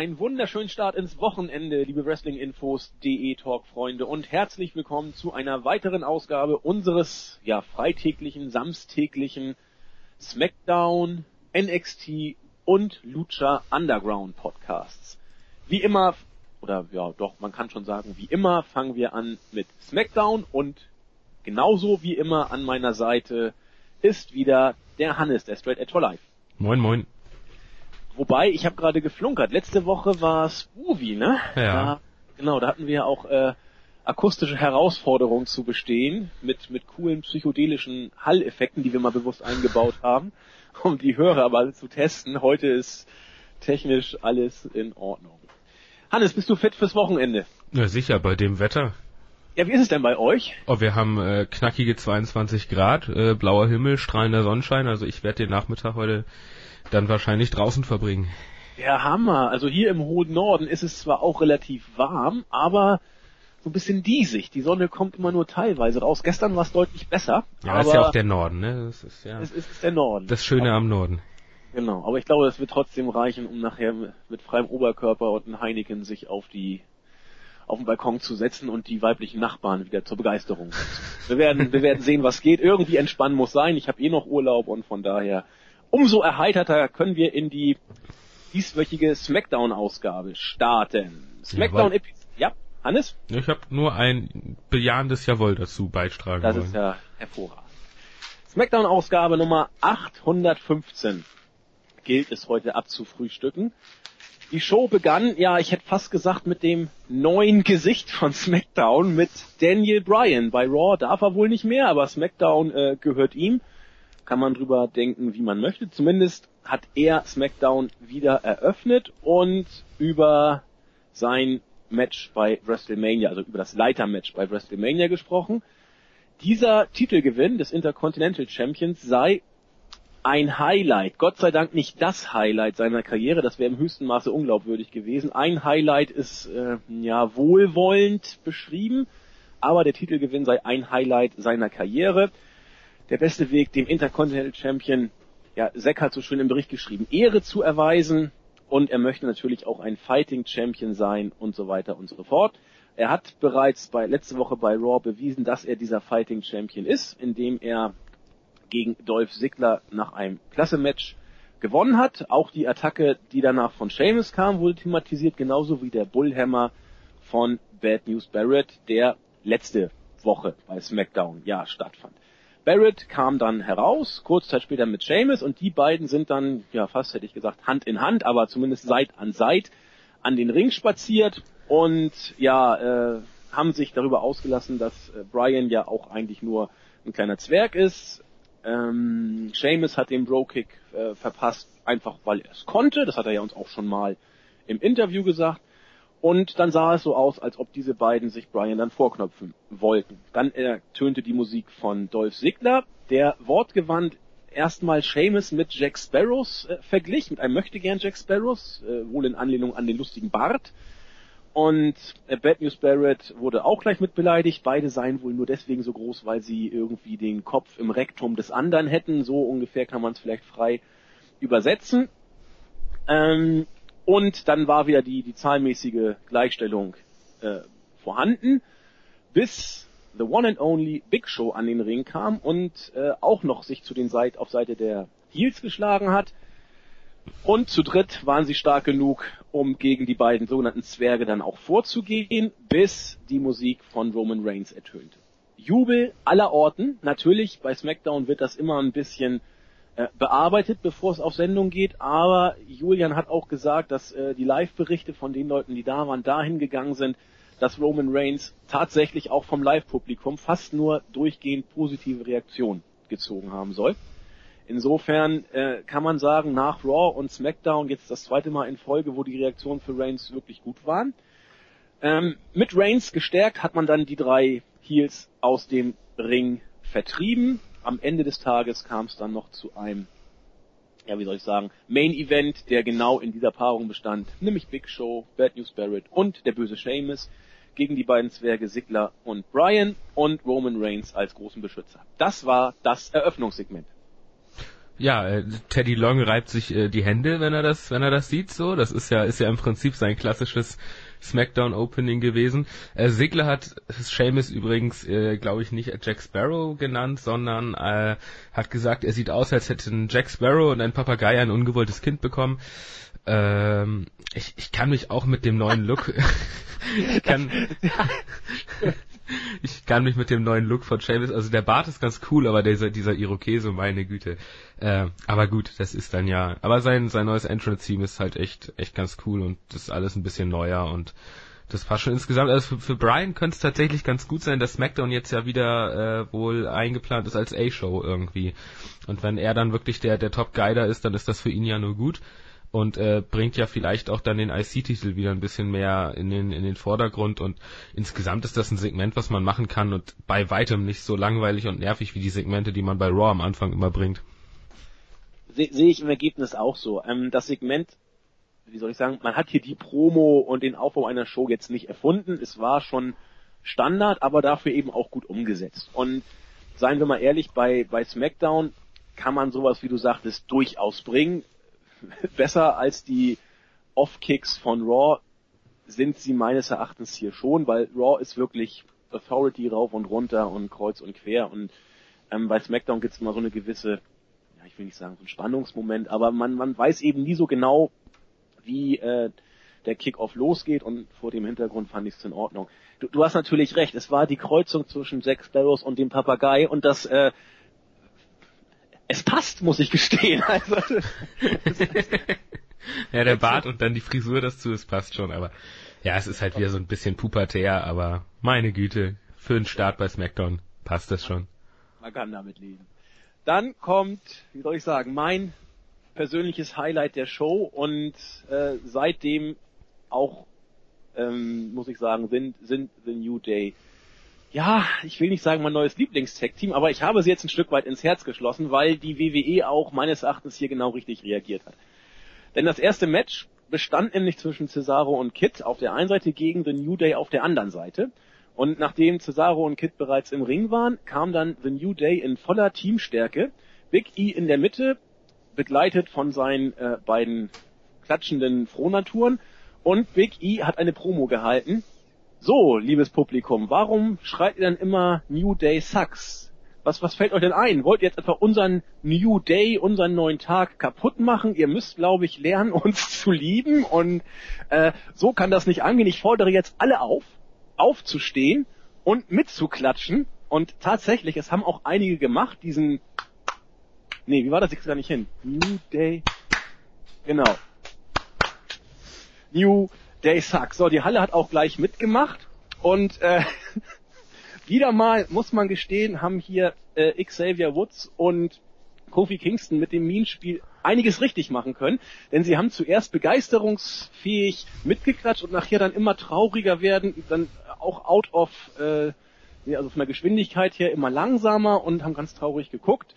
einen wunderschönen Start ins Wochenende, liebe Wrestlinginfos.de Talk-Freunde und herzlich willkommen zu einer weiteren Ausgabe unseres, ja, freitäglichen, samstäglichen SmackDown, NXT und Lucha Underground Podcasts. Wie immer, oder ja, doch, man kann schon sagen, wie immer fangen wir an mit SmackDown und genauso wie immer an meiner Seite ist wieder der Hannes, der Straight Edge for Life. Moin, moin. Wobei, ich habe gerade geflunkert. Letzte Woche war es Movie, ne? Ja. Da, genau, da hatten wir ja auch äh, akustische Herausforderungen zu bestehen mit mit coolen psychedelischen Halleffekten, die wir mal bewusst eingebaut haben, um die Hörer aber zu testen. Heute ist technisch alles in Ordnung. Hannes, bist du fit fürs Wochenende? Na sicher, bei dem Wetter. Ja, wie ist es denn bei euch? Oh, wir haben äh, knackige 22 Grad, äh, blauer Himmel, strahlender Sonnenschein. Also ich werde den Nachmittag heute dann wahrscheinlich draußen verbringen. Ja, Hammer. Also hier im hohen Norden ist es zwar auch relativ warm, aber so ein bisschen diesig. Die Sonne kommt immer nur teilweise raus. Gestern war es deutlich besser. Ja, aber ist ja auch der Norden, ne? Das ist ja es ist der Norden. das Schöne am Norden. Genau, aber ich glaube, das wird trotzdem reichen, um nachher mit freiem Oberkörper und einem Heineken sich auf die auf den Balkon zu setzen und die weiblichen Nachbarn wieder zur Begeisterung. Wir werden, wir werden sehen, was geht. Irgendwie entspannen muss sein. Ich habe eh noch Urlaub und von daher umso erheiterter können wir in die dieswöchige Smackdown-Ausgabe starten. Smackdown Jawohl. Ja, Hannes? Ich habe nur ein bejahendes Jawohl dazu beitragen Das wollen. ist ja hervorragend. Smackdown-Ausgabe Nummer 815 gilt es heute abzufrühstücken. Die Show begann, ja, ich hätte fast gesagt, mit dem neuen Gesicht von SmackDown, mit Daniel Bryan. Bei Raw darf er wohl nicht mehr, aber SmackDown äh, gehört ihm. Kann man drüber denken, wie man möchte. Zumindest hat er SmackDown wieder eröffnet und über sein Match bei WrestleMania, also über das Leitermatch bei WrestleMania gesprochen. Dieser Titelgewinn des Intercontinental Champions sei ein Highlight. Gott sei Dank nicht das Highlight seiner Karriere, das wäre im höchsten Maße unglaubwürdig gewesen. Ein Highlight ist äh, ja wohlwollend beschrieben, aber der Titelgewinn sei ein Highlight seiner Karriere. Der beste Weg, dem Intercontinental Champion, ja, Zack hat so schön im Bericht geschrieben, Ehre zu erweisen und er möchte natürlich auch ein Fighting Champion sein und so weiter und so fort. Er hat bereits bei letzte Woche bei Raw bewiesen, dass er dieser Fighting Champion ist, indem er gegen Dolph Ziggler nach einem Klasse-Match gewonnen hat. Auch die Attacke, die danach von Sheamus kam, wurde thematisiert, genauso wie der Bullhammer von Bad News Barrett, der letzte Woche bei SmackDown ja stattfand. Barrett kam dann heraus, kurz Zeit später mit Sheamus und die beiden sind dann, ja fast hätte ich gesagt, Hand in Hand, aber zumindest Seit an Seit an den Ring spaziert und ja, äh, haben sich darüber ausgelassen, dass äh, Brian ja auch eigentlich nur ein kleiner Zwerg ist. Ähm, Seamus hat den Bro-Kick äh, verpasst, einfach weil er es konnte. Das hat er ja uns auch schon mal im Interview gesagt. Und dann sah es so aus, als ob diese beiden sich Brian dann vorknöpfen wollten. Dann ertönte die Musik von Dolph Ziggler, der wortgewandt erstmal Seamus mit Jack Sparrows äh, verglich, mit einem Möchtegern Jack Sparrows, äh, wohl in Anlehnung an den lustigen Bart. Und äh, Bad News Barrett wurde auch gleich mit beleidigt. Beide seien wohl nur deswegen so groß, weil sie irgendwie den Kopf im Rektum des anderen hätten. So ungefähr kann man es vielleicht frei übersetzen. Ähm, und dann war wieder die, die zahlmäßige Gleichstellung äh, vorhanden, bis The One and Only Big Show an den Ring kam und äh, auch noch sich zu den Seit auf Seite der Heels geschlagen hat. Und zu dritt waren sie stark genug, um gegen die beiden sogenannten Zwerge dann auch vorzugehen, bis die Musik von Roman Reigns ertönte. Jubel aller Orten. Natürlich, bei SmackDown wird das immer ein bisschen bearbeitet, bevor es auf Sendung geht, aber Julian hat auch gesagt, dass äh, die Live-Berichte von den Leuten, die da waren, dahin gegangen sind, dass Roman Reigns tatsächlich auch vom Live-Publikum fast nur durchgehend positive Reaktionen gezogen haben soll. Insofern äh, kann man sagen, nach Raw und SmackDown jetzt das zweite Mal in Folge, wo die Reaktionen für Reigns wirklich gut waren. Ähm, mit Reigns gestärkt hat man dann die drei Heels aus dem Ring vertrieben. Am Ende des Tages kam es dann noch zu einem, ja wie soll ich sagen, Main Event, der genau in dieser Paarung bestand, nämlich Big Show, Bad News Barrett und der böse Sheamus gegen die beiden Zwerge Sigler und Brian und Roman Reigns als großen Beschützer. Das war das Eröffnungssegment. ja, äh, Teddy Long reibt sich äh, die Hände, wenn er das, wenn er das sieht, so. Das ist ja, ist ja im Prinzip sein klassisches SmackDown Opening gewesen. Äh, Sigler hat Seamus übrigens, äh, glaube ich, nicht Jack Sparrow genannt, sondern äh, hat gesagt, er sieht aus, als hätten Jack Sparrow und ein Papagei ein ungewolltes Kind bekommen. Ähm, ich, ich kann mich auch mit dem neuen Look kann, ich kann mich mit dem neuen Look von Seamus, also der Bart ist ganz cool, aber dieser, dieser Irokese, meine Güte. Äh, aber gut, das ist dann ja, aber sein, sein neues Entrance-Team ist halt echt, echt ganz cool und das ist alles ein bisschen neuer und das passt schon insgesamt. Also für, für Brian könnte es tatsächlich ganz gut sein, dass SmackDown jetzt ja wieder äh, wohl eingeplant ist als A-Show irgendwie. Und wenn er dann wirklich der, der Top-Guider ist, dann ist das für ihn ja nur gut und äh, bringt ja vielleicht auch dann den IC-Titel wieder ein bisschen mehr in den, in den Vordergrund und insgesamt ist das ein Segment, was man machen kann und bei weitem nicht so langweilig und nervig wie die Segmente, die man bei Raw am Anfang immer bringt. Sehe seh ich im Ergebnis auch so. Ähm, das Segment, wie soll ich sagen, man hat hier die Promo und den Aufbau einer Show jetzt nicht erfunden. Es war schon Standard, aber dafür eben auch gut umgesetzt. Und seien wir mal ehrlich, bei, bei SmackDown kann man sowas, wie du sagtest, durchaus bringen. besser als die Off-Kicks von Raw sind sie meines Erachtens hier schon, weil Raw ist wirklich Authority rauf und runter und kreuz und quer und ähm, bei SmackDown gibt es immer so eine gewisse, ja ich will nicht sagen so ein Spannungsmoment, aber man, man weiß eben nie so genau, wie äh, der Kickoff losgeht und vor dem Hintergrund fand ich es in Ordnung. Du, du hast natürlich recht, es war die Kreuzung zwischen Jack Sparrows und dem Papagei und das äh, es passt, muss ich gestehen. Also, ja, der Bart und dann die Frisur dazu, es passt schon, aber ja, es ist halt wieder so ein bisschen pubertär, aber meine Güte, für den Start bei SmackDown passt das schon. Man kann damit leben. Dann kommt, wie soll ich sagen, mein persönliches Highlight der Show und äh, seitdem auch, ähm, muss ich sagen, sind, sind The New Day ja, ich will nicht sagen mein neues Lieblingstech-Team, aber ich habe sie jetzt ein Stück weit ins Herz geschlossen, weil die WWE auch meines Erachtens hier genau richtig reagiert hat. Denn das erste Match bestand nämlich zwischen Cesaro und Kid auf der einen Seite gegen The New Day auf der anderen Seite. Und nachdem Cesaro und Kid bereits im Ring waren, kam dann The New Day in voller Teamstärke. Big E in der Mitte, begleitet von seinen äh, beiden klatschenden Frohnaturen. Und Big E hat eine Promo gehalten, so, liebes Publikum, warum schreit ihr dann immer New Day sucks? Was, was fällt euch denn ein? Wollt ihr jetzt etwa unseren New Day, unseren neuen Tag kaputt machen? Ihr müsst, glaube ich, lernen, uns zu lieben und äh, so kann das nicht angehen. Ich fordere jetzt alle auf, aufzustehen und mitzuklatschen. Und tatsächlich, es haben auch einige gemacht, diesen Nee, wie war das? Ich gar nicht hin. New Day. Genau. New Day Sucks. So, die Halle hat auch gleich mitgemacht und äh, wieder mal, muss man gestehen, haben hier äh, Xavier Woods und Kofi Kingston mit dem Mean-Spiel einiges richtig machen können, denn sie haben zuerst begeisterungsfähig mitgeklatscht und nachher dann immer trauriger werden, dann auch out of, äh, also von der Geschwindigkeit her immer langsamer und haben ganz traurig geguckt.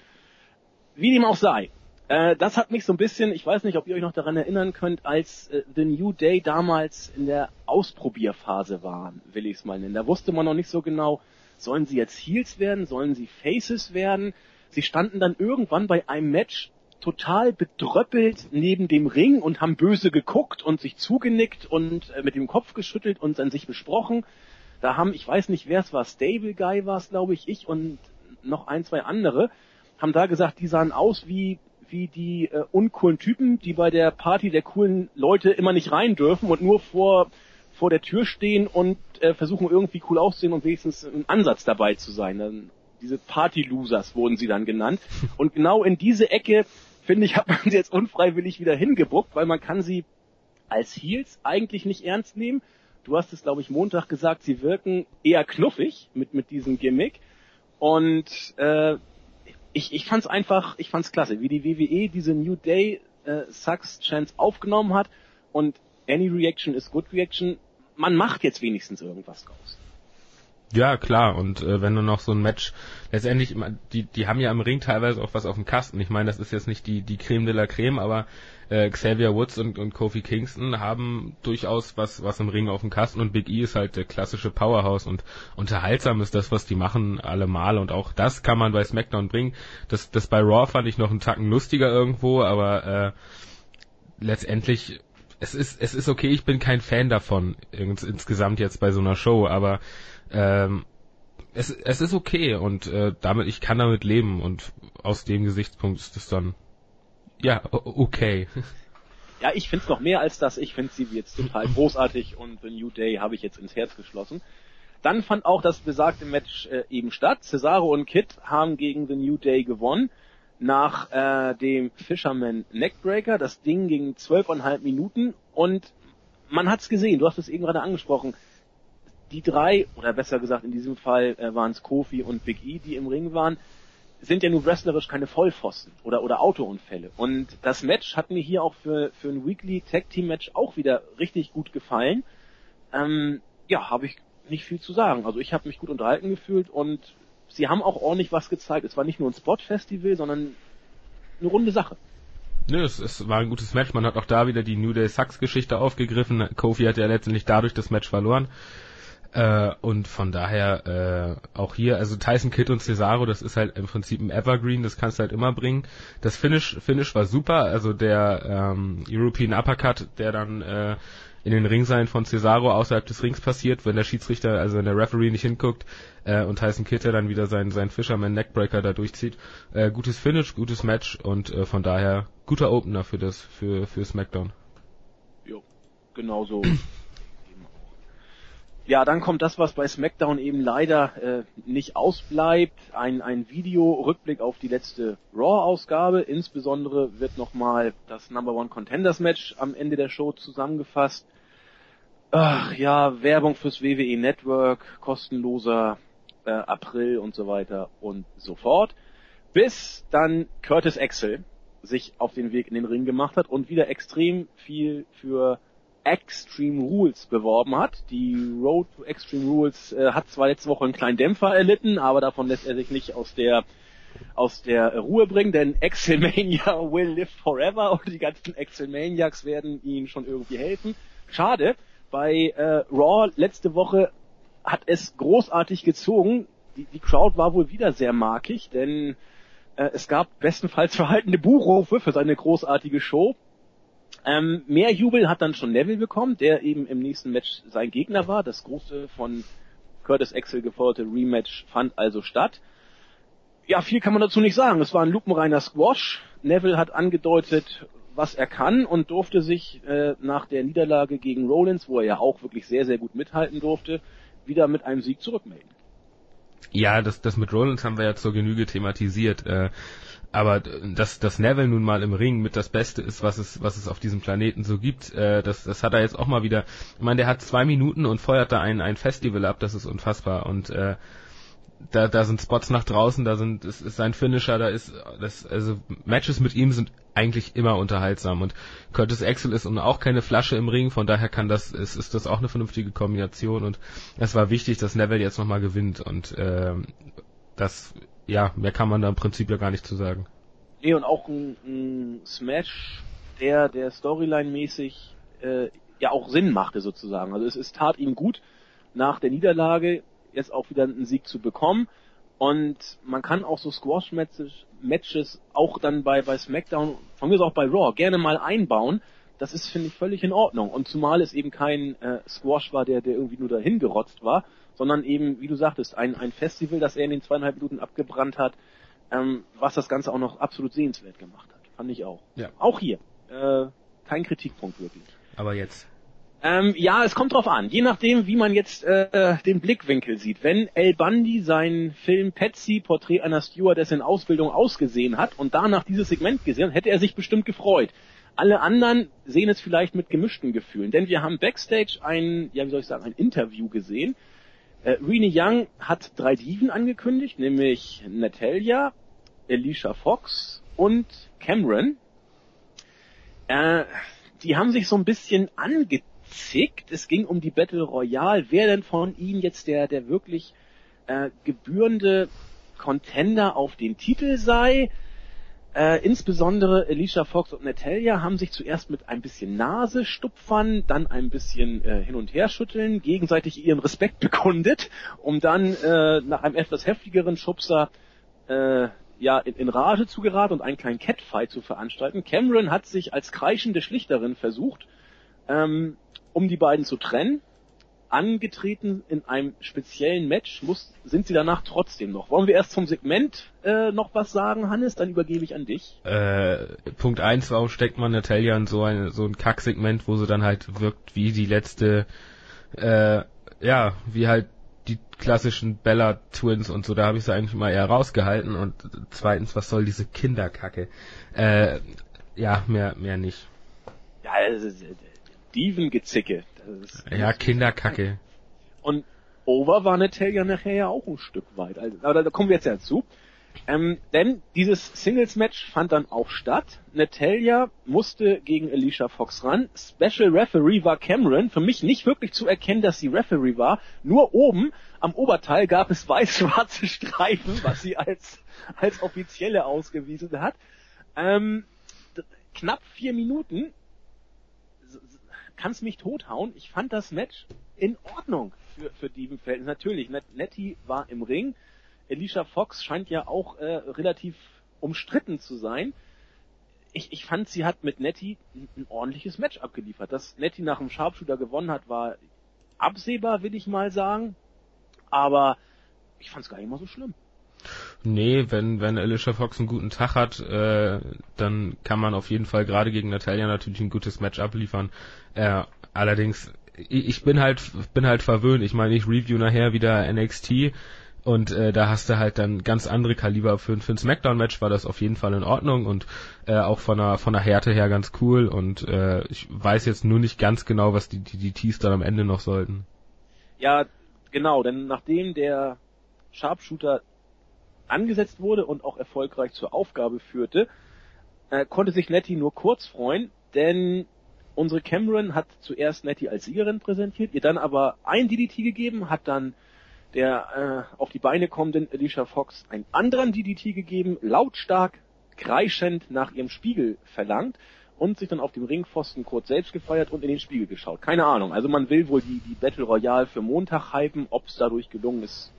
Wie dem auch sei, äh, das hat mich so ein bisschen, ich weiß nicht, ob ihr euch noch daran erinnern könnt, als äh, The New Day damals in der Ausprobierphase waren, will ich es mal nennen. Da wusste man noch nicht so genau, sollen sie jetzt Heels werden, sollen sie Faces werden. Sie standen dann irgendwann bei einem Match total bedröppelt neben dem Ring und haben böse geguckt und sich zugenickt und äh, mit dem Kopf geschüttelt und an sich besprochen. Da haben, ich weiß nicht, wer es war, Stable Guy war es, glaube ich, ich und noch ein, zwei andere, haben da gesagt, die sahen aus wie wie die äh, uncoolen Typen, die bei der Party der coolen Leute immer nicht rein dürfen und nur vor vor der Tür stehen und äh, versuchen irgendwie cool auszusehen und wenigstens einen Ansatz dabei zu sein. Dann, diese Party-Losers wurden sie dann genannt. Und genau in diese Ecke, finde ich, hat man sie jetzt unfreiwillig wieder hingebuckt, weil man kann sie als Heels eigentlich nicht ernst nehmen. Du hast es, glaube ich, Montag gesagt, sie wirken eher knuffig mit, mit diesem Gimmick. Und äh, ich, ich fand's einfach, ich fand's klasse, wie die WWE diese New Day äh, Sucks Chance aufgenommen hat und Any Reaction is Good Reaction. Man macht jetzt wenigstens irgendwas draus. Ja, klar. Und äh, wenn du noch so ein Match, letztendlich, die, die haben ja im Ring teilweise auch was auf dem Kasten. Ich meine, das ist jetzt nicht die, die Creme de la Creme, aber äh, Xavier Woods und, und Kofi Kingston haben durchaus was, was im Ring auf dem Kasten und Big E ist halt der klassische Powerhouse und unterhaltsam ist das, was die machen, allemal und auch das kann man bei SmackDown bringen. Das, das bei Raw fand ich noch einen Tacken lustiger irgendwo, aber äh, letztendlich es ist, es ist okay, ich bin kein Fan davon, ins, insgesamt jetzt bei so einer Show, aber ähm, es, es ist okay und äh, damit ich kann damit leben und aus dem Gesichtspunkt ist es dann ja okay. Ja, ich find's noch mehr als das. Ich finde sie jetzt total großartig und The New Day habe ich jetzt ins Herz geschlossen. Dann fand auch das besagte Match äh, eben statt. Cesaro und Kid haben gegen The New Day gewonnen. Nach äh, dem Fisherman Neckbreaker. Das Ding ging zwölfeinhalb Minuten und man hat's gesehen. Du hast es eben gerade angesprochen die drei, oder besser gesagt in diesem Fall äh, waren es Kofi und Big E, die im Ring waren, sind ja nun wrestlerisch keine Vollpfosten oder, oder Autounfälle. Und das Match hat mir hier auch für, für ein Weekly Tag Team Match auch wieder richtig gut gefallen. Ähm, ja, habe ich nicht viel zu sagen. Also ich habe mich gut unterhalten gefühlt und sie haben auch ordentlich was gezeigt. Es war nicht nur ein Spot-Festival, sondern eine runde Sache. Nö, es, es war ein gutes Match. Man hat auch da wieder die New Day Sucks Geschichte aufgegriffen. Kofi hat ja letztendlich dadurch das Match verloren. Äh, und von daher äh, auch hier, also Tyson Kidd und Cesaro, das ist halt im Prinzip ein Evergreen, das kannst du halt immer bringen. Das Finish, Finish war super, also der ähm, European Uppercut, der dann äh, in den Ringsein von Cesaro außerhalb des Rings passiert, wenn der Schiedsrichter, also wenn der Referee nicht hinguckt äh, und Tyson Kidd dann wieder seinen, seinen Fisherman Neckbreaker da durchzieht. Äh, gutes Finish, gutes Match und äh, von daher guter Opener für das, für, für SmackDown. Jo, genauso ja, dann kommt das, was bei SmackDown eben leider äh, nicht ausbleibt. Ein, ein Video-Rückblick auf die letzte Raw-Ausgabe. Insbesondere wird nochmal das Number One Contenders Match am Ende der Show zusammengefasst. Ach ja, Werbung fürs WWE Network, kostenloser äh, April und so weiter und so fort. Bis dann Curtis Axel sich auf den Weg in den Ring gemacht hat und wieder extrem viel für Extreme Rules beworben hat. Die Road to Extreme Rules äh, hat zwar letzte Woche einen kleinen Dämpfer erlitten, aber davon lässt er sich nicht aus der aus der Ruhe bringen, denn Excelmania will live forever und die ganzen Excelmaniacs werden ihnen schon irgendwie helfen. Schade, bei äh, Raw letzte Woche hat es großartig gezogen. Die, die Crowd war wohl wieder sehr markig, denn äh, es gab bestenfalls verhaltene Buchrufe für seine großartige Show. Ähm, mehr Jubel hat dann schon Neville bekommen, der eben im nächsten Match sein Gegner war. Das große von Curtis Axel geforderte Rematch fand also statt. Ja, viel kann man dazu nicht sagen. Es war ein lupenreiner Squash. Neville hat angedeutet, was er kann und durfte sich äh, nach der Niederlage gegen Rollins, wo er ja auch wirklich sehr, sehr gut mithalten durfte, wieder mit einem Sieg zurückmelden. Ja, das, das mit Rollins haben wir ja zur Genüge thematisiert. Äh, aber dass, dass Neville nun mal im Ring mit das Beste ist, was es, was es auf diesem Planeten so gibt, äh, das, das hat er jetzt auch mal wieder. Ich meine, der hat zwei Minuten und feuert da ein, ein Festival ab, das ist unfassbar. Und äh, da, da sind Spots nach draußen, da sind, es ist sein Finisher, da ist, das, also Matches mit ihm sind eigentlich immer unterhaltsam und Curtis Axel ist und auch keine Flasche im Ring, von daher kann das, ist, ist das auch eine vernünftige Kombination und es war wichtig, dass Neville jetzt nochmal gewinnt und äh, das ja, mehr kann man da im Prinzip ja gar nicht zu sagen. Nee, und auch ein, ein Smash, der, der Storyline-mäßig äh, ja auch Sinn machte sozusagen. Also es, es tat ihm gut, nach der Niederlage jetzt auch wieder einen Sieg zu bekommen. Und man kann auch so Squash-Matches auch dann bei, bei SmackDown, von mir aus auch bei Raw, gerne mal einbauen. Das ist, finde ich, völlig in Ordnung. Und zumal es eben kein äh, Squash war, der, der irgendwie nur dahin gerotzt war, sondern eben, wie du sagtest, ein, ein Festival, das er in den zweieinhalb Minuten abgebrannt hat, ähm, was das Ganze auch noch absolut sehenswert gemacht hat. Fand ich auch. Ja. Auch hier. Äh, kein Kritikpunkt wirklich. Aber jetzt. Ähm, ja, es kommt drauf an. Je nachdem, wie man jetzt äh, den Blickwinkel sieht. Wenn El Bundy seinen Film Patsy, Porträt einer Stewardess in Ausbildung ausgesehen hat und danach dieses Segment gesehen, hätte er sich bestimmt gefreut. Alle anderen sehen es vielleicht mit gemischten Gefühlen, denn wir haben backstage ein, ja, wie soll ich sagen, ein Interview gesehen äh, Rene Young hat drei Diven angekündigt, nämlich Natalia, Alicia Fox und Cameron. Äh, die haben sich so ein bisschen gezickt. Es ging um die Battle Royale. Wer denn von ihnen jetzt der, der wirklich äh, gebührende Contender auf den Titel sei? Äh, insbesondere Alicia Fox und Natalia haben sich zuerst mit ein bisschen Nase stupfern, dann ein bisschen äh, hin und her schütteln, gegenseitig ihren Respekt bekundet, um dann äh, nach einem etwas heftigeren Schubser äh, ja in, in Rage zu geraten und einen kleinen Catfight zu veranstalten. Cameron hat sich als kreischende Schlichterin versucht, ähm, um die beiden zu trennen angetreten in einem speziellen Match, muss, sind sie danach trotzdem noch. Wollen wir erst zum Segment äh, noch was sagen, Hannes? Dann übergebe ich an dich. Äh, Punkt eins, warum steckt man Natalia in so ein, so ein Kacksegment, wo sie dann halt wirkt wie die letzte, äh, ja, wie halt die klassischen Bella Twins und so, da habe ich sie eigentlich mal eher rausgehalten und zweitens, was soll diese Kinderkacke? Äh, ja, mehr, mehr nicht. Ja, also, Diven-Gezicke. Ja, Kinderkacke. Und over war Natalia nachher ja auch ein Stück weit. Also, aber da kommen wir jetzt ja zu. Ähm, denn dieses Singles-Match fand dann auch statt. Natalia musste gegen Alicia Fox ran. Special Referee war Cameron. Für mich nicht wirklich zu erkennen, dass sie Referee war. Nur oben am Oberteil gab es weiß-schwarze Streifen, was sie als, als offizielle ausgewiesen hat. Ähm, knapp vier Minuten kann's mich tothauen. Ich fand das Match in Ordnung für, für Dievenfeld. Natürlich, Nettie war im Ring. Alicia Fox scheint ja auch äh, relativ umstritten zu sein. Ich, ich fand, sie hat mit Nettie ein, ein ordentliches Match abgeliefert. Dass Nettie nach dem Sharpshooter gewonnen hat, war absehbar, will ich mal sagen. Aber ich fand's gar nicht mal so schlimm. Nee, wenn, wenn Alicia Fox einen guten Tag hat, äh, dann kann man auf jeden Fall gerade gegen Natalia natürlich ein gutes Match abliefern. Äh, allerdings, ich bin halt, bin halt verwöhnt. Ich meine, ich review nachher wieder NXT und äh, da hast du halt dann ganz andere Kaliber für, für ein Smackdown-Match war das auf jeden Fall in Ordnung und äh, auch von der von der Härte her ganz cool und äh, ich weiß jetzt nur nicht ganz genau, was die die, die Tees dann am Ende noch sollten. Ja, genau, denn nachdem der Sharpshooter angesetzt wurde und auch erfolgreich zur Aufgabe führte, äh, konnte sich Nettie nur kurz freuen, denn unsere Cameron hat zuerst Nettie als Siegerin präsentiert, ihr dann aber ein DDT gegeben, hat dann der äh, auf die Beine kommenden Alicia Fox einen anderen DDT gegeben, lautstark, kreischend nach ihrem Spiegel verlangt und sich dann auf dem Ringpfosten kurz selbst gefeiert und in den Spiegel geschaut. Keine Ahnung. Also man will wohl die, die Battle Royale für Montag hypen. Ob es dadurch gelungen ist,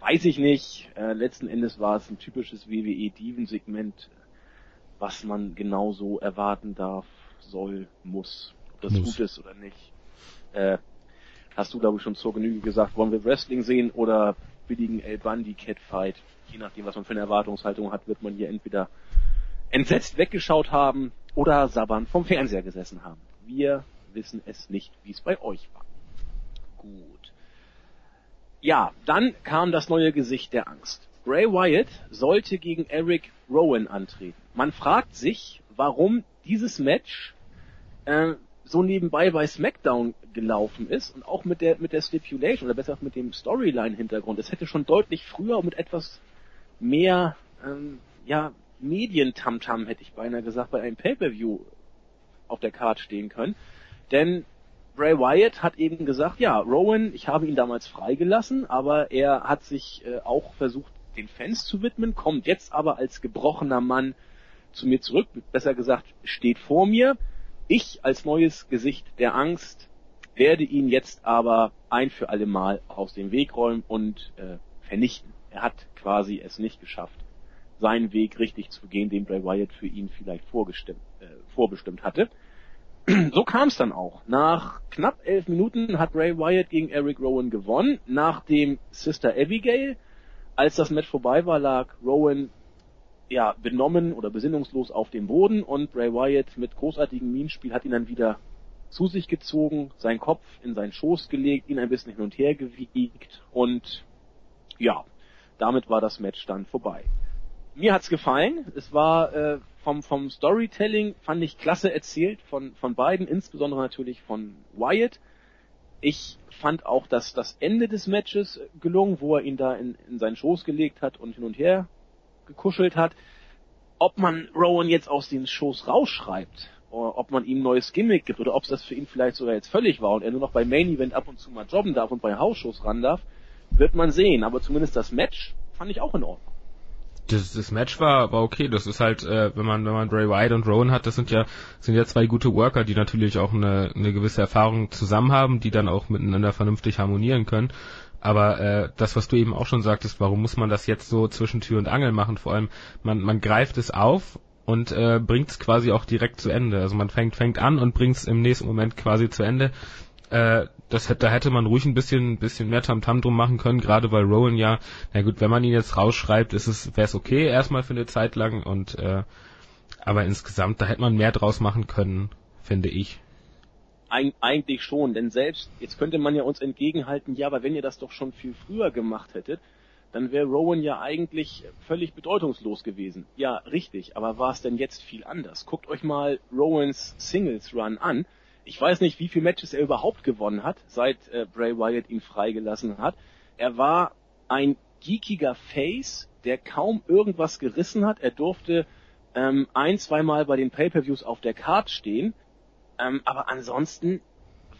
weiß ich nicht. Äh, letzten Endes war es ein typisches WWE-Diven-Segment, was man genauso erwarten darf, soll, muss. Ob das muss. gut ist oder nicht. Äh, hast du, glaube ich, schon zur Genüge gesagt, wollen wir Wrestling sehen oder billigen El Bundy Catfight? Je nachdem, was man für eine Erwartungshaltung hat, wird man hier entweder entsetzt weggeschaut haben oder sabbernd vom Fernseher gesessen haben. Wir wissen es nicht, wie es bei euch war. Gut. Ja, dann kam das neue Gesicht der Angst. Bray Wyatt sollte gegen Eric Rowan antreten. Man fragt sich, warum dieses Match äh, so nebenbei bei SmackDown gelaufen ist und auch mit der mit der Stipulation oder besser mit dem Storyline-Hintergrund. Es hätte schon deutlich früher mit etwas mehr ähm, ja Medientamtam hätte ich beinahe gesagt bei einem Pay-per-View auf der Card stehen können, denn Bray Wyatt hat eben gesagt, ja, Rowan, ich habe ihn damals freigelassen, aber er hat sich äh, auch versucht, den Fans zu widmen, kommt jetzt aber als gebrochener Mann zu mir zurück, besser gesagt, steht vor mir. Ich als neues Gesicht der Angst werde ihn jetzt aber ein für alle Mal aus dem Weg räumen und äh, vernichten. Er hat quasi es nicht geschafft, seinen Weg richtig zu gehen, den Bray Wyatt für ihn vielleicht vorgestimmt, äh, vorbestimmt hatte. so kam es dann auch. Nach knapp elf Minuten hat Ray Wyatt gegen Eric Rowan gewonnen. Nach dem Sister Abigail, als das Match vorbei war, lag Rowan ja benommen oder besinnungslos auf dem Boden und Ray Wyatt mit großartigem Minenspiel hat ihn dann wieder zu sich gezogen, seinen Kopf in seinen Schoß gelegt, ihn ein bisschen hin und her gewiegt und ja, damit war das Match dann vorbei. Mir hat's gefallen. Es war äh, vom, vom Storytelling fand ich klasse erzählt von, von beiden, insbesondere natürlich von Wyatt. Ich fand auch, dass das Ende des Matches gelungen, wo er ihn da in, in seinen Schoß gelegt hat und hin und her gekuschelt hat. Ob man Rowan jetzt aus dem Schoß rausschreibt ob man ihm neues Gimmick gibt oder ob das für ihn vielleicht sogar jetzt völlig war und er nur noch bei Main Event ab und zu mal jobben darf und bei Hausshows ran darf, wird man sehen. Aber zumindest das Match fand ich auch in Ordnung. Das, das Match war, war okay. Das ist halt, äh, wenn man wenn man Bray Wyatt und Rowan hat, das sind ja sind ja zwei gute Worker, die natürlich auch eine, eine gewisse Erfahrung zusammen haben, die dann auch miteinander vernünftig harmonieren können. Aber äh, das, was du eben auch schon sagtest, warum muss man das jetzt so zwischen Tür und Angel machen? Vor allem, man, man greift es auf und äh, bringt es quasi auch direkt zu Ende. Also man fängt fängt an und bringt es im nächsten Moment quasi zu Ende. Äh, das da hätte man ruhig ein bisschen bisschen mehr Tamtam drum machen können, gerade weil Rowan ja, na gut, wenn man ihn jetzt rausschreibt, ist es wäre es okay erstmal für eine Zeit lang und äh, aber insgesamt da hätte man mehr draus machen können, finde ich. Eig eigentlich schon, denn selbst jetzt könnte man ja uns entgegenhalten, ja, aber wenn ihr das doch schon viel früher gemacht hättet, dann wäre Rowan ja eigentlich völlig bedeutungslos gewesen. Ja, richtig, aber war es denn jetzt viel anders? Guckt euch mal Rowans Singles Run an. Ich weiß nicht, wie viele Matches er überhaupt gewonnen hat, seit äh, Bray Wyatt ihn freigelassen hat. Er war ein geekiger Face, der kaum irgendwas gerissen hat. Er durfte ähm, ein, zweimal bei den Pay-per-Views auf der Card stehen, ähm, aber ansonsten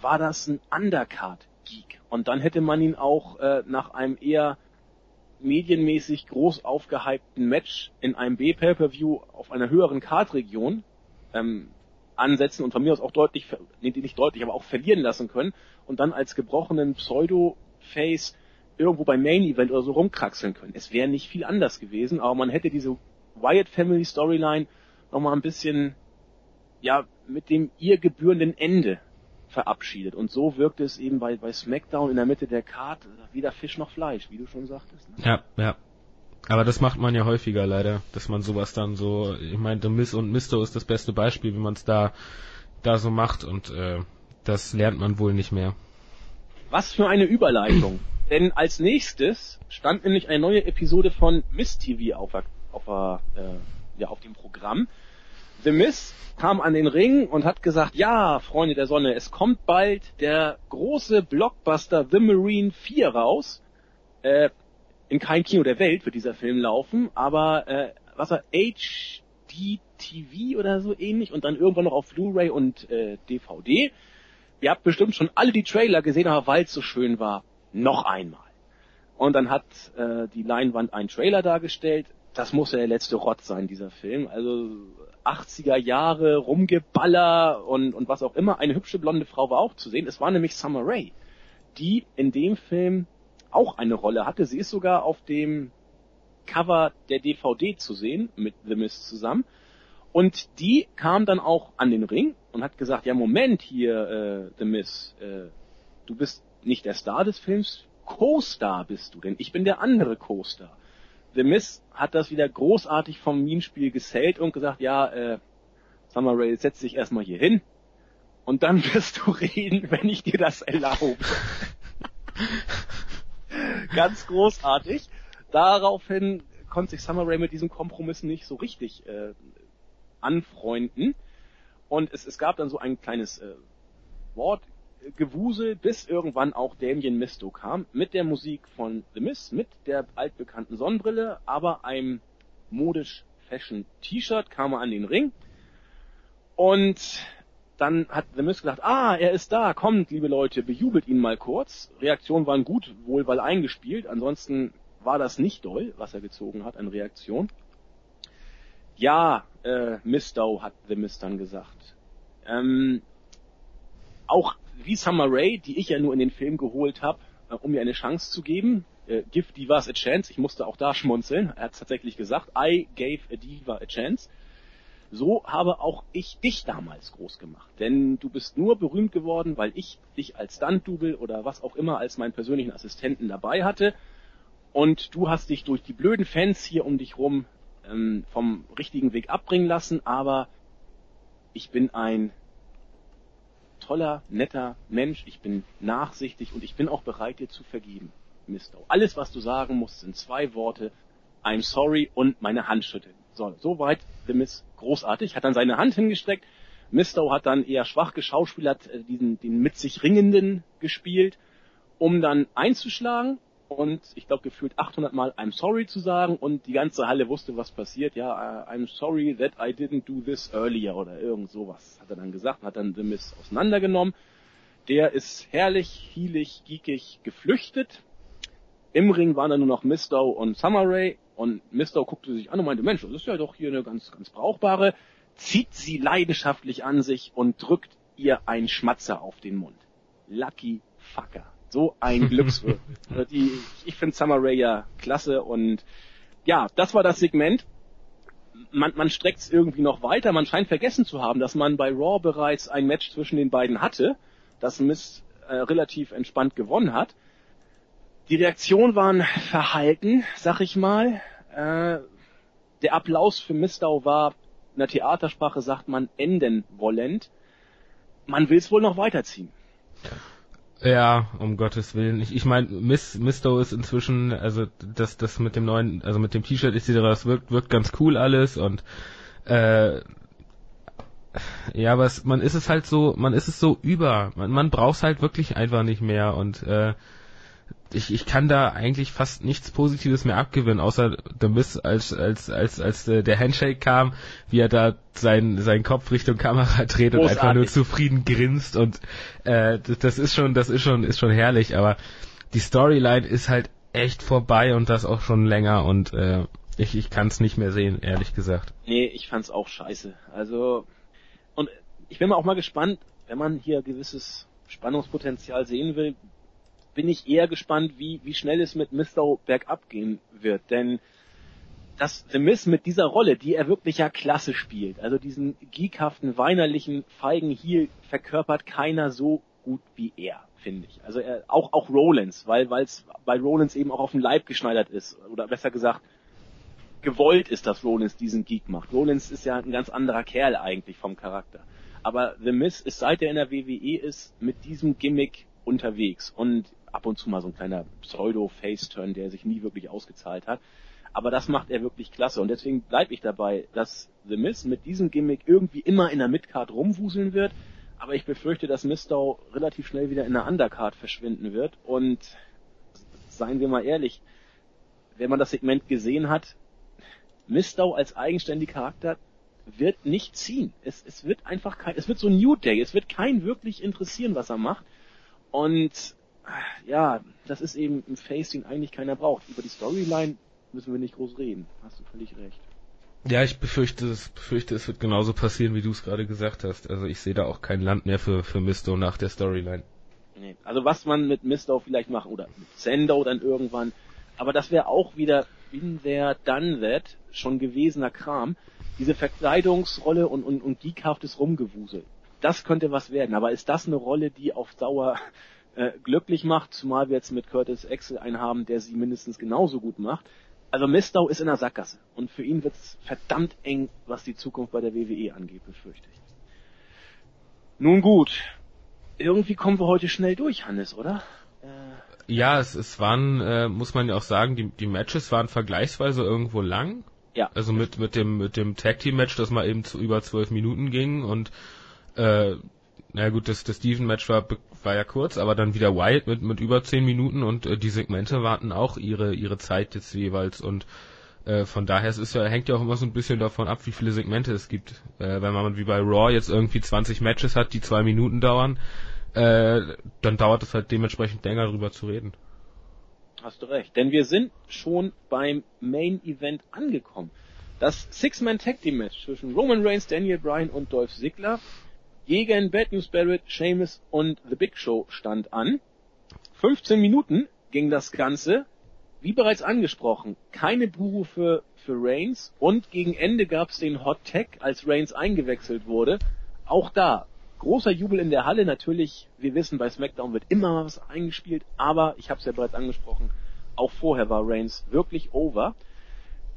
war das ein Undercard-Geek. Und dann hätte man ihn auch äh, nach einem eher medienmäßig groß aufgehypten Match in einem B-Pay-Per-View auf einer höheren Card-Region ähm, ansetzen und von mir aus auch deutlich, nee, nicht deutlich, aber auch verlieren lassen können und dann als gebrochenen Pseudo-Face irgendwo beim Main-Event oder so rumkraxeln können. Es wäre nicht viel anders gewesen, aber man hätte diese Wyatt Family Storyline nochmal ein bisschen, ja, mit dem ihr gebührenden Ende verabschiedet. Und so wirkt es eben bei, bei SmackDown in der Mitte der Card weder Fisch noch Fleisch, wie du schon sagtest. Ne? Ja, ja. Aber das macht man ja häufiger leider, dass man sowas dann so, ich meine, The Miss und Misto ist das beste Beispiel, wie man es da, da so macht und äh, das lernt man wohl nicht mehr. Was für eine Überleitung. Denn als nächstes stand nämlich eine neue Episode von Miss TV auf, auf, äh, ja, auf dem Programm. The Miss kam an den Ring und hat gesagt, ja, Freunde der Sonne, es kommt bald der große Blockbuster The Marine 4 raus. Äh, in keinem Kino der Welt wird dieser Film laufen, aber äh, was er HDTV oder so ähnlich und dann irgendwann noch auf Blu-ray und äh, DVD. Ihr habt bestimmt schon alle die Trailer gesehen, aber weil es so schön war, noch einmal. Und dann hat äh, die Leinwand einen Trailer dargestellt. Das muss ja der letzte Rott sein, dieser Film. Also 80er Jahre Rumgeballer und, und was auch immer. Eine hübsche blonde Frau war auch zu sehen. Es war nämlich Summer Rae, die in dem Film auch eine Rolle hatte. Sie ist sogar auf dem Cover der DVD zu sehen mit The Mist zusammen. Und die kam dann auch an den Ring und hat gesagt, ja Moment hier, äh, The Miss, äh, du bist nicht der Star des Films, Co-Star bist du, denn ich bin der andere Co-Star. The Miss hat das wieder großartig vom Minenspiel gesellt und gesagt, ja, äh, Summer Rae, setz dich erstmal hier hin und dann wirst du reden, wenn ich dir das erlaube. Ganz großartig. Daraufhin konnte sich Summer Rae mit diesem Kompromiss nicht so richtig äh, anfreunden. Und es, es gab dann so ein kleines äh, Wort, Gewusel, bis irgendwann auch Damien Misto kam, mit der Musik von The Miss, mit der altbekannten Sonnenbrille, aber einem modisch Fashion T-Shirt kam er an den Ring. Und dann hat The Miss gesagt, ah, er ist da, kommt, liebe Leute, bejubelt ihn mal kurz. Reaktionen waren gut, wohl weil eingespielt, ansonsten war das nicht doll, was er gezogen hat an Reaktion. Ja, äh, Mistow, hat The Miss dann gesagt. Ähm, auch wie Summer Rae, die ich ja nur in den Film geholt habe, äh, um mir eine Chance zu geben. Äh, give Divas a chance. Ich musste auch da schmunzeln. Er hat tatsächlich gesagt, I gave a Diva a chance. So habe auch ich dich damals groß gemacht. Denn du bist nur berühmt geworden, weil ich dich als Stunt-Double oder was auch immer als meinen persönlichen Assistenten dabei hatte. Und du hast dich durch die blöden Fans hier um dich rum ähm, vom richtigen Weg abbringen lassen. Aber ich bin ein toller, netter Mensch, ich bin nachsichtig und ich bin auch bereit, dir zu vergeben, Mistow. Alles, was du sagen musst, sind zwei Worte, I'm sorry und meine Hand schütteln. So, soweit The Miss großartig, hat dann seine Hand hingestreckt, Mistow hat dann eher schwach geschauspielert, äh, diesen, den mit sich Ringenden gespielt, um dann einzuschlagen und ich glaube gefühlt 800 Mal I'm sorry zu sagen und die ganze Halle wusste, was passiert. Ja, uh, I'm sorry that I didn't do this earlier oder irgend sowas hat er dann gesagt, hat dann The Miz auseinandergenommen. Der ist herrlich, hielig, geekig geflüchtet. Im Ring waren dann nur noch Mistow und Summer Rae und Mistow guckte sich an und meinte, Mensch, das ist ja doch hier eine ganz, ganz brauchbare, zieht sie leidenschaftlich an sich und drückt ihr einen Schmatzer auf den Mund. Lucky Fucker. So ein Glückswürfel. Also die, ich finde Summer Rae ja klasse und ja, das war das Segment. Man, man streckt es irgendwie noch weiter. Man scheint vergessen zu haben, dass man bei Raw bereits ein Match zwischen den beiden hatte, das Miss äh, relativ entspannt gewonnen hat. Die Reaktionen waren verhalten, sag ich mal. Äh, der Applaus für Mistau war, in der Theatersprache sagt man, enden wollend. Man will es wohl noch weiterziehen. Ja, um Gottes Willen. Ich, ich meine, Miss Misto ist inzwischen, also das das mit dem neuen, also mit dem T-Shirt ist wieder, das wirkt wirkt ganz cool alles und äh, ja, aber man ist es halt so, man ist es so über, man, man braucht es halt wirklich einfach nicht mehr und äh, ich, ich kann da eigentlich fast nichts Positives mehr abgewinnen, außer The Miss, als, als, als, als äh, der Handshake kam, wie er da seinen, seinen Kopf Richtung Kamera dreht und einfach nur zufrieden grinst und äh, das, das ist schon, das ist schon, ist schon herrlich, aber die Storyline ist halt echt vorbei und das auch schon länger und äh, ich, ich kann es nicht mehr sehen, ehrlich gesagt. Nee, ich fand's auch scheiße. Also und ich bin mal auch mal gespannt, wenn man hier gewisses Spannungspotenzial sehen will, bin ich eher gespannt, wie, wie schnell es mit Mistow bergab gehen wird. Denn dass The Miz mit dieser Rolle, die er wirklich ja klasse spielt, also diesen geekhaften, weinerlichen, feigen Heel verkörpert keiner so gut wie er, finde ich. Also er, auch, auch Rollins, weil es bei Rollins eben auch auf den Leib geschneidert ist. Oder besser gesagt, gewollt ist, dass Rollins diesen Geek macht. Rollins ist ja ein ganz anderer Kerl eigentlich vom Charakter. Aber The Miz ist, seit er in der WWE ist, mit diesem Gimmick unterwegs. Und ab und zu mal so ein kleiner Pseudo-Face-Turn, der sich nie wirklich ausgezahlt hat. Aber das macht er wirklich klasse. Und deswegen bleibe ich dabei, dass The Miz mit diesem Gimmick irgendwie immer in der Midcard rumwuseln wird. Aber ich befürchte, dass Mistow relativ schnell wieder in der Undercard verschwinden wird. Und seien wir mal ehrlich, wenn man das Segment gesehen hat, Mistow als eigenständiger Charakter wird nicht ziehen. Es, es wird einfach kein, es wird so New Day. Es wird kein wirklich interessieren, was er macht. Und ja, das ist eben ein Face, den eigentlich keiner braucht. Über die Storyline müssen wir nicht groß reden. Hast du völlig recht. Ja, ich befürchte, es, befürchte, es wird genauso passieren, wie du es gerade gesagt hast. Also ich sehe da auch kein Land mehr für, für Misto nach der Storyline. Nee. Also was man mit Misto vielleicht machen, oder mit Sendo dann irgendwann, aber das wäre auch wieder in der done that, schon gewesener Kram. Diese Verkleidungsrolle und, und, und geekhaftes Rumgewusel. Das könnte was werden, aber ist das eine Rolle, die auf Dauer äh, glücklich macht, zumal wir jetzt mit Curtis Axel einen haben, der sie mindestens genauso gut macht. Also Mistow ist in der Sackgasse und für ihn wird es verdammt eng, was die Zukunft bei der WWE angeht, befürchte ich. Nun gut, irgendwie kommen wir heute schnell durch, Hannes, oder? Äh, ja, es, es waren, äh, muss man ja auch sagen, die, die Matches waren vergleichsweise irgendwo lang. Ja. Also mit, mit dem, mit dem Tag Team Match, das mal eben zu über zwölf Minuten ging und äh, na gut, das, das Steven-Match war, war ja kurz, aber dann wieder Wild mit, mit über zehn Minuten und äh, die Segmente warten auch ihre, ihre Zeit jetzt jeweils und äh, von daher es ist ja, hängt ja auch immer so ein bisschen davon ab, wie viele Segmente es gibt. Äh, wenn man wie bei Raw jetzt irgendwie 20 Matches hat, die zwei Minuten dauern, äh, dann dauert es halt dementsprechend länger drüber zu reden. Hast du recht, denn wir sind schon beim Main Event angekommen. Das Six-Man Tag Team Match zwischen Roman Reigns, Daniel Bryan und Dolph Ziggler gegen Bad News Barrett, Sheamus und The Big Show stand an. 15 Minuten ging das Ganze. Wie bereits angesprochen, keine Buhu für, für Reigns und gegen Ende gab es den Hot Tag, als Reigns eingewechselt wurde. Auch da großer Jubel in der Halle. Natürlich, wir wissen, bei SmackDown wird immer was eingespielt, aber ich habe es ja bereits angesprochen, auch vorher war Reigns wirklich over.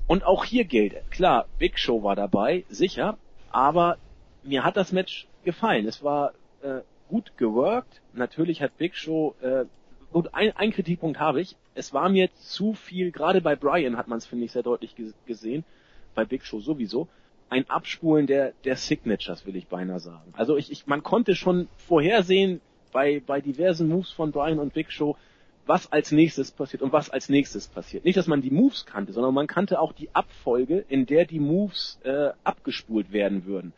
Und auch hier gilt, klar, Big Show war dabei, sicher, aber mir hat das Match gefallen. Es war äh, gut geworkt. Natürlich hat Big Show äh, gut, ein, ein Kritikpunkt habe ich. Es war mir zu viel, gerade bei Brian hat man es, finde ich, sehr deutlich gesehen, bei Big Show sowieso, ein Abspulen der, der Signatures, will ich beinahe sagen. Also ich, ich, man konnte schon vorhersehen, bei, bei diversen Moves von Brian und Big Show, was als nächstes passiert und was als nächstes passiert. Nicht, dass man die Moves kannte, sondern man kannte auch die Abfolge, in der die Moves äh, abgespult werden würden.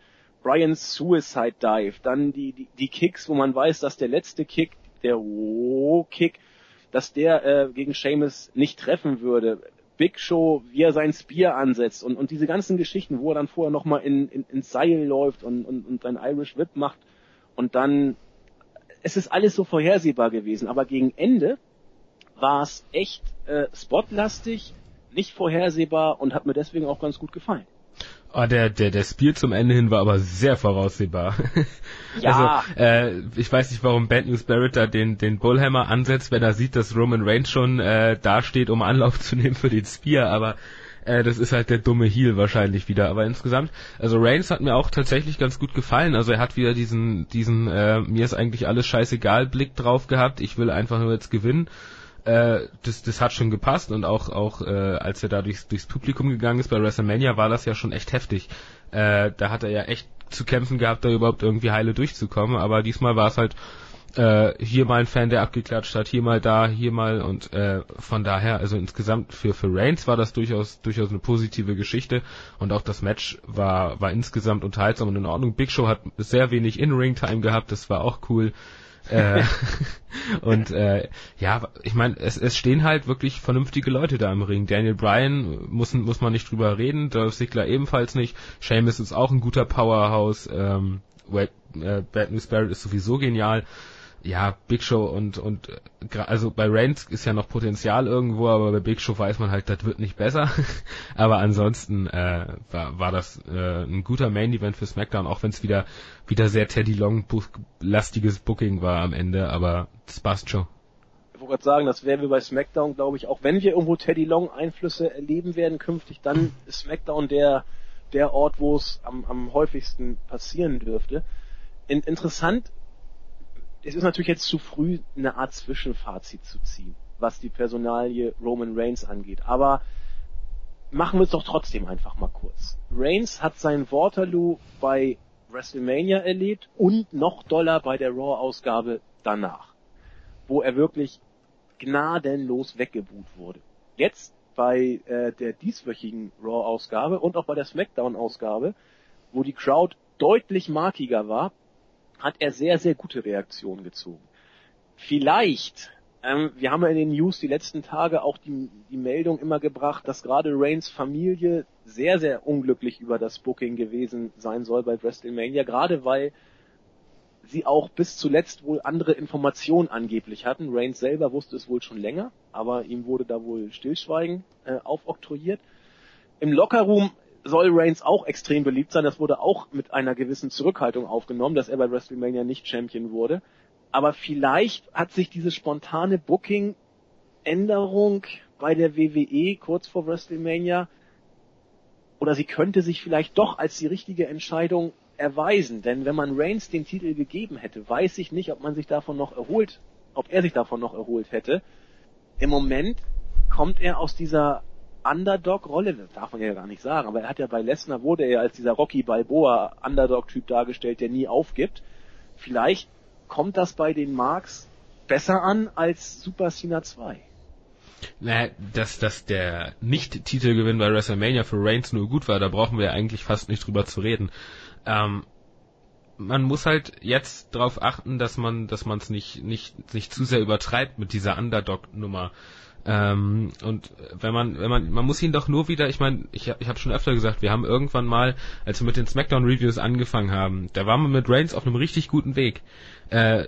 Brian's Suicide Dive, dann die, die, die Kicks, wo man weiß, dass der letzte Kick, der Oh-Kick, dass der äh, gegen Seamus nicht treffen würde. Big Show, wie er sein Spear ansetzt und, und diese ganzen Geschichten, wo er dann vorher nochmal in, in, ins Seil läuft und, und, und ein Irish Whip macht und dann, es ist alles so vorhersehbar gewesen, aber gegen Ende war es echt äh, spotlastig, nicht vorhersehbar und hat mir deswegen auch ganz gut gefallen. Oh, der, der, der Spiel zum Ende hin war aber sehr voraussehbar. Ja. Also, äh, ich weiß nicht, warum Bad News Barrett da den, den Bullhammer ansetzt, wenn er sieht, dass Roman Reigns schon äh, dasteht, um Anlauf zu nehmen für den Spear, aber äh, das ist halt der dumme Heel wahrscheinlich wieder. Aber insgesamt, also Reigns hat mir auch tatsächlich ganz gut gefallen. Also er hat wieder diesen, diesen, äh, mir ist eigentlich alles scheißegal Blick drauf gehabt. Ich will einfach nur jetzt gewinnen äh, das, das hat schon gepasst und auch, auch äh, als er da durchs, durchs Publikum gegangen ist bei WrestleMania, war das ja schon echt heftig. Äh, da hat er ja echt zu kämpfen gehabt, da überhaupt irgendwie heile durchzukommen, aber diesmal war es halt äh, hier mal ein Fan, der abgeklatscht hat, hier mal da, hier mal und äh, von daher, also insgesamt für für Reigns war das durchaus durchaus eine positive Geschichte und auch das Match war war insgesamt unterhaltsam und in Ordnung. Big Show hat sehr wenig In-Ring-Time gehabt, das war auch cool äh, und äh, ja, ich meine, es, es stehen halt wirklich vernünftige Leute da im Ring. Daniel Bryan muss, muss man nicht drüber reden, Dolph Ziggler ebenfalls nicht. Sheamus ist auch ein guter Powerhouse. Ähm, Wade, äh, Bad News Barrett ist sowieso genial ja, Big Show und, und also bei Reigns ist ja noch Potenzial irgendwo, aber bei Big Show weiß man halt, das wird nicht besser. aber ansonsten äh, war, war das äh, ein guter Main Event für SmackDown, auch wenn es wieder wieder sehr Teddy Long lastiges Booking war am Ende, aber das passt schon. Ich wollte gerade sagen, das werden wir bei SmackDown, glaube ich, auch wenn wir irgendwo Teddy Long Einflüsse erleben werden künftig, dann ist SmackDown der der Ort, wo es am, am häufigsten passieren dürfte. In, interessant es ist natürlich jetzt zu früh, eine Art Zwischenfazit zu ziehen, was die Personalie Roman Reigns angeht. Aber machen wir es doch trotzdem einfach mal kurz. Reigns hat sein Waterloo bei WrestleMania erlebt und noch doller bei der Raw-Ausgabe danach, wo er wirklich gnadenlos weggebuht wurde. Jetzt bei äh, der dieswöchigen Raw-Ausgabe und auch bei der SmackDown-Ausgabe, wo die Crowd deutlich markiger war, hat er sehr, sehr gute Reaktionen gezogen. Vielleicht, ähm, wir haben ja in den News die letzten Tage auch die, die Meldung immer gebracht, dass gerade Reigns Familie sehr, sehr unglücklich über das Booking gewesen sein soll bei WrestleMania, gerade weil sie auch bis zuletzt wohl andere Informationen angeblich hatten. Reigns selber wusste es wohl schon länger, aber ihm wurde da wohl Stillschweigen äh, aufoktroyiert. Im Lockerroom soll Reigns auch extrem beliebt sein. Das wurde auch mit einer gewissen Zurückhaltung aufgenommen, dass er bei WrestleMania nicht Champion wurde. Aber vielleicht hat sich diese spontane Booking-Änderung bei der WWE kurz vor WrestleMania oder sie könnte sich vielleicht doch als die richtige Entscheidung erweisen. Denn wenn man Reigns den Titel gegeben hätte, weiß ich nicht, ob man sich davon noch erholt, ob er sich davon noch erholt hätte. Im Moment kommt er aus dieser Underdog-Rolle, das darf man ja gar nicht sagen, aber er hat ja bei Lesnar wurde er als dieser Rocky Balboa Underdog-Typ dargestellt, der nie aufgibt. Vielleicht kommt das bei den Marks besser an als Super Cena 2. Naja, dass, dass der Nicht-Titelgewinn bei WrestleMania für Reigns nur gut war, da brauchen wir eigentlich fast nicht drüber zu reden. Ähm, man muss halt jetzt darauf achten, dass man, dass man es nicht, nicht, nicht zu sehr übertreibt mit dieser Underdog-Nummer. Ähm, und wenn man, wenn man, man muss ihn doch nur wieder, ich meine, ich, ich habe schon öfter gesagt, wir haben irgendwann mal, als wir mit den Smackdown Reviews angefangen haben, da waren wir mit Reigns auf einem richtig guten Weg. Äh,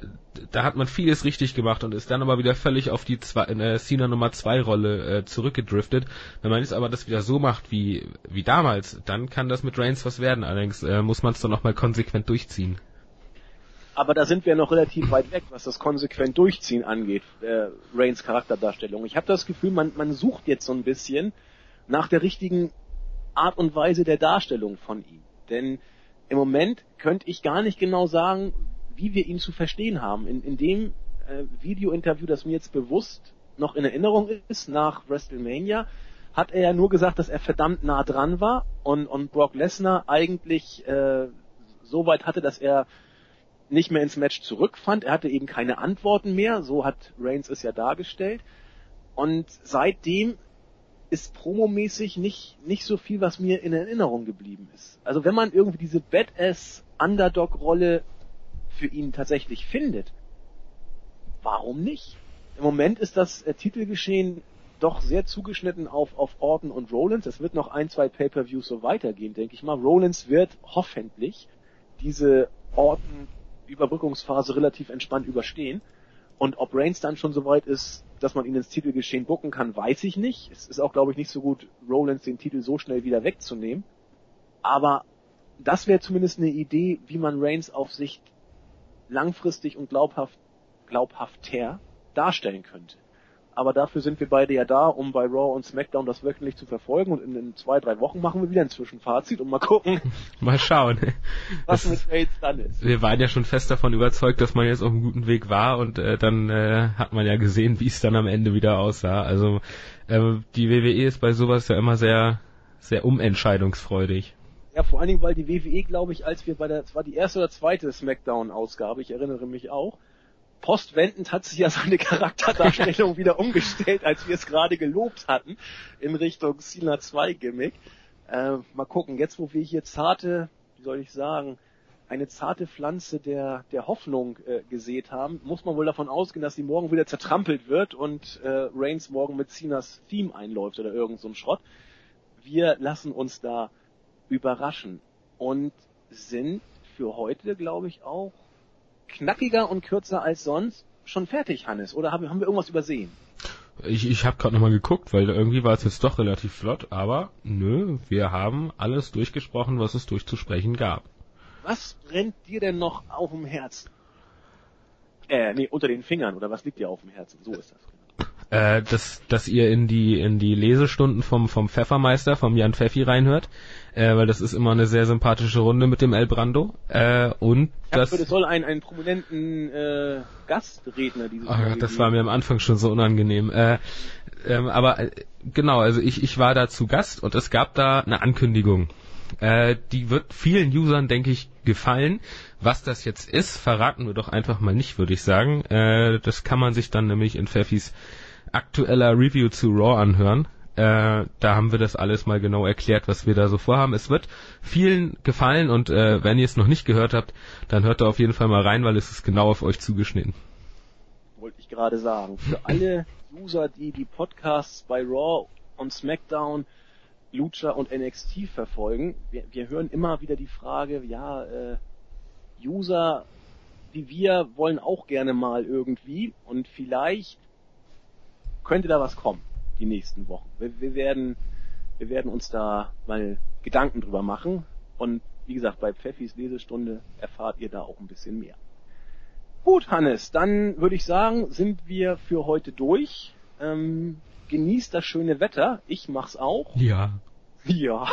da hat man vieles richtig gemacht und ist dann aber wieder völlig auf die zwei, äh, Cena Nummer 2 Rolle äh, zurückgedriftet. Wenn man jetzt aber das wieder so macht wie, wie damals, dann kann das mit Reigns was werden. Allerdings äh, muss man es dann nochmal konsequent durchziehen. Aber da sind wir noch relativ weit weg, was das konsequent Durchziehen angeht, äh, Reigns Charakterdarstellung. Ich habe das Gefühl, man, man sucht jetzt so ein bisschen nach der richtigen Art und Weise der Darstellung von ihm. Denn im Moment könnte ich gar nicht genau sagen, wie wir ihn zu verstehen haben. In, in dem äh, Video-Interview, das mir jetzt bewusst noch in Erinnerung ist, nach WrestleMania, hat er ja nur gesagt, dass er verdammt nah dran war und, und Brock Lesnar eigentlich äh, so weit hatte, dass er nicht mehr ins Match zurückfand. Er hatte eben keine Antworten mehr, so hat Reigns es ja dargestellt. Und seitdem ist promomäßig nicht, nicht so viel, was mir in Erinnerung geblieben ist. Also wenn man irgendwie diese Badass Underdog-Rolle für ihn tatsächlich findet, warum nicht? Im Moment ist das äh, Titelgeschehen doch sehr zugeschnitten auf, auf Orton und Rollins. Es wird noch ein, zwei Pay-Per-Views so weitergehen, denke ich mal. Rollins wird hoffentlich diese Orton-Überbrückungsphase relativ entspannt überstehen. Und ob Reigns dann schon so weit ist, dass man ihn ins Titelgeschehen bucken kann, weiß ich nicht. Es ist auch, glaube ich, nicht so gut, Rollins den Titel so schnell wieder wegzunehmen. Aber das wäre zumindest eine Idee, wie man Reigns auf Sicht langfristig und glaubhaft, glaubhafter darstellen könnte. Aber dafür sind wir beide ja da, um bei Raw und SmackDown das wöchentlich zu verfolgen und in, in zwei, drei Wochen machen wir wieder ein Zwischenfazit und mal gucken. mal schauen. Was das, mit Reigns dann ist. Wir waren ja schon fest davon überzeugt, dass man jetzt auf einem guten Weg war und äh, dann äh, hat man ja gesehen, wie es dann am Ende wieder aussah. Also äh, die WWE ist bei sowas ja immer sehr, sehr umentscheidungsfreudig. Ja, vor allen Dingen, weil die WWE, glaube ich, als wir bei der, es war die erste oder zweite Smackdown-Ausgabe, ich erinnere mich auch, postwendend hat sich ja seine Charakterdarstellung wieder umgestellt, als wir es gerade gelobt hatten, in Richtung Cena 2 Gimmick. Äh, mal gucken, jetzt wo wir hier zarte, wie soll ich sagen, eine zarte Pflanze der, der Hoffnung äh, gesät haben, muss man wohl davon ausgehen, dass sie morgen wieder zertrampelt wird und äh, Reigns morgen mit Cenas Theme einläuft oder irgend so ein Schrott. Wir lassen uns da überraschen und sind für heute, glaube ich, auch knackiger und kürzer als sonst schon fertig, Hannes? Oder haben, haben wir irgendwas übersehen? Ich, ich habe gerade nochmal geguckt, weil irgendwie war es jetzt doch relativ flott, aber nö, wir haben alles durchgesprochen, was es durchzusprechen gab. Was brennt dir denn noch auf dem Herzen? Äh, nee, unter den Fingern, oder was liegt dir auf dem Herzen? So ist das. Äh, dass, dass ihr in die, in die Lesestunden vom, vom Pfeffermeister, vom Jan Pfeffi reinhört, äh, weil das ist immer eine sehr sympathische Runde mit dem El Brando. Äh, und das, es soll einen, einen prominenten äh, Gastredner dieses Ach Gott, das war mir am Anfang schon so unangenehm. Äh, ähm, aber äh, genau, also ich, ich war da zu Gast und es gab da eine Ankündigung. Äh, die wird vielen Usern, denke ich, gefallen. Was das jetzt ist, verraten wir doch einfach mal nicht, würde ich sagen. Äh, das kann man sich dann nämlich in Pfeffis aktueller Review zu Raw anhören. Äh, da haben wir das alles mal genau erklärt, was wir da so vorhaben. Es wird vielen gefallen und äh, wenn ihr es noch nicht gehört habt, dann hört da auf jeden Fall mal rein, weil es ist genau auf euch zugeschnitten. Wollte ich gerade sagen. Für alle User, die die Podcasts bei Raw und SmackDown, Lucha und NXT verfolgen, wir, wir hören immer wieder die Frage, ja, äh, User wie wir wollen auch gerne mal irgendwie und vielleicht könnte da was kommen die nächsten Wochen. Wir, wir werden, wir werden uns da mal Gedanken drüber machen und wie gesagt, bei Pfeffis Lesestunde erfahrt ihr da auch ein bisschen mehr. Gut, Hannes, dann würde ich sagen, sind wir für heute durch. Ähm, genießt das schöne Wetter. Ich mach's auch. Ja. Ja.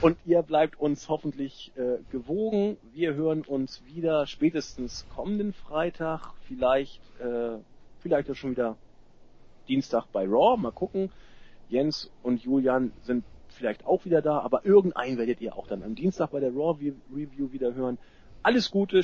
Und ihr bleibt uns hoffentlich äh, gewogen. Wir hören uns wieder spätestens kommenden Freitag. Vielleicht, äh, vielleicht auch schon wieder Dienstag bei Raw. Mal gucken. Jens und Julian sind vielleicht auch wieder da, aber irgendeinen werdet ihr auch dann am Dienstag bei der Raw Review wieder hören. Alles Gute.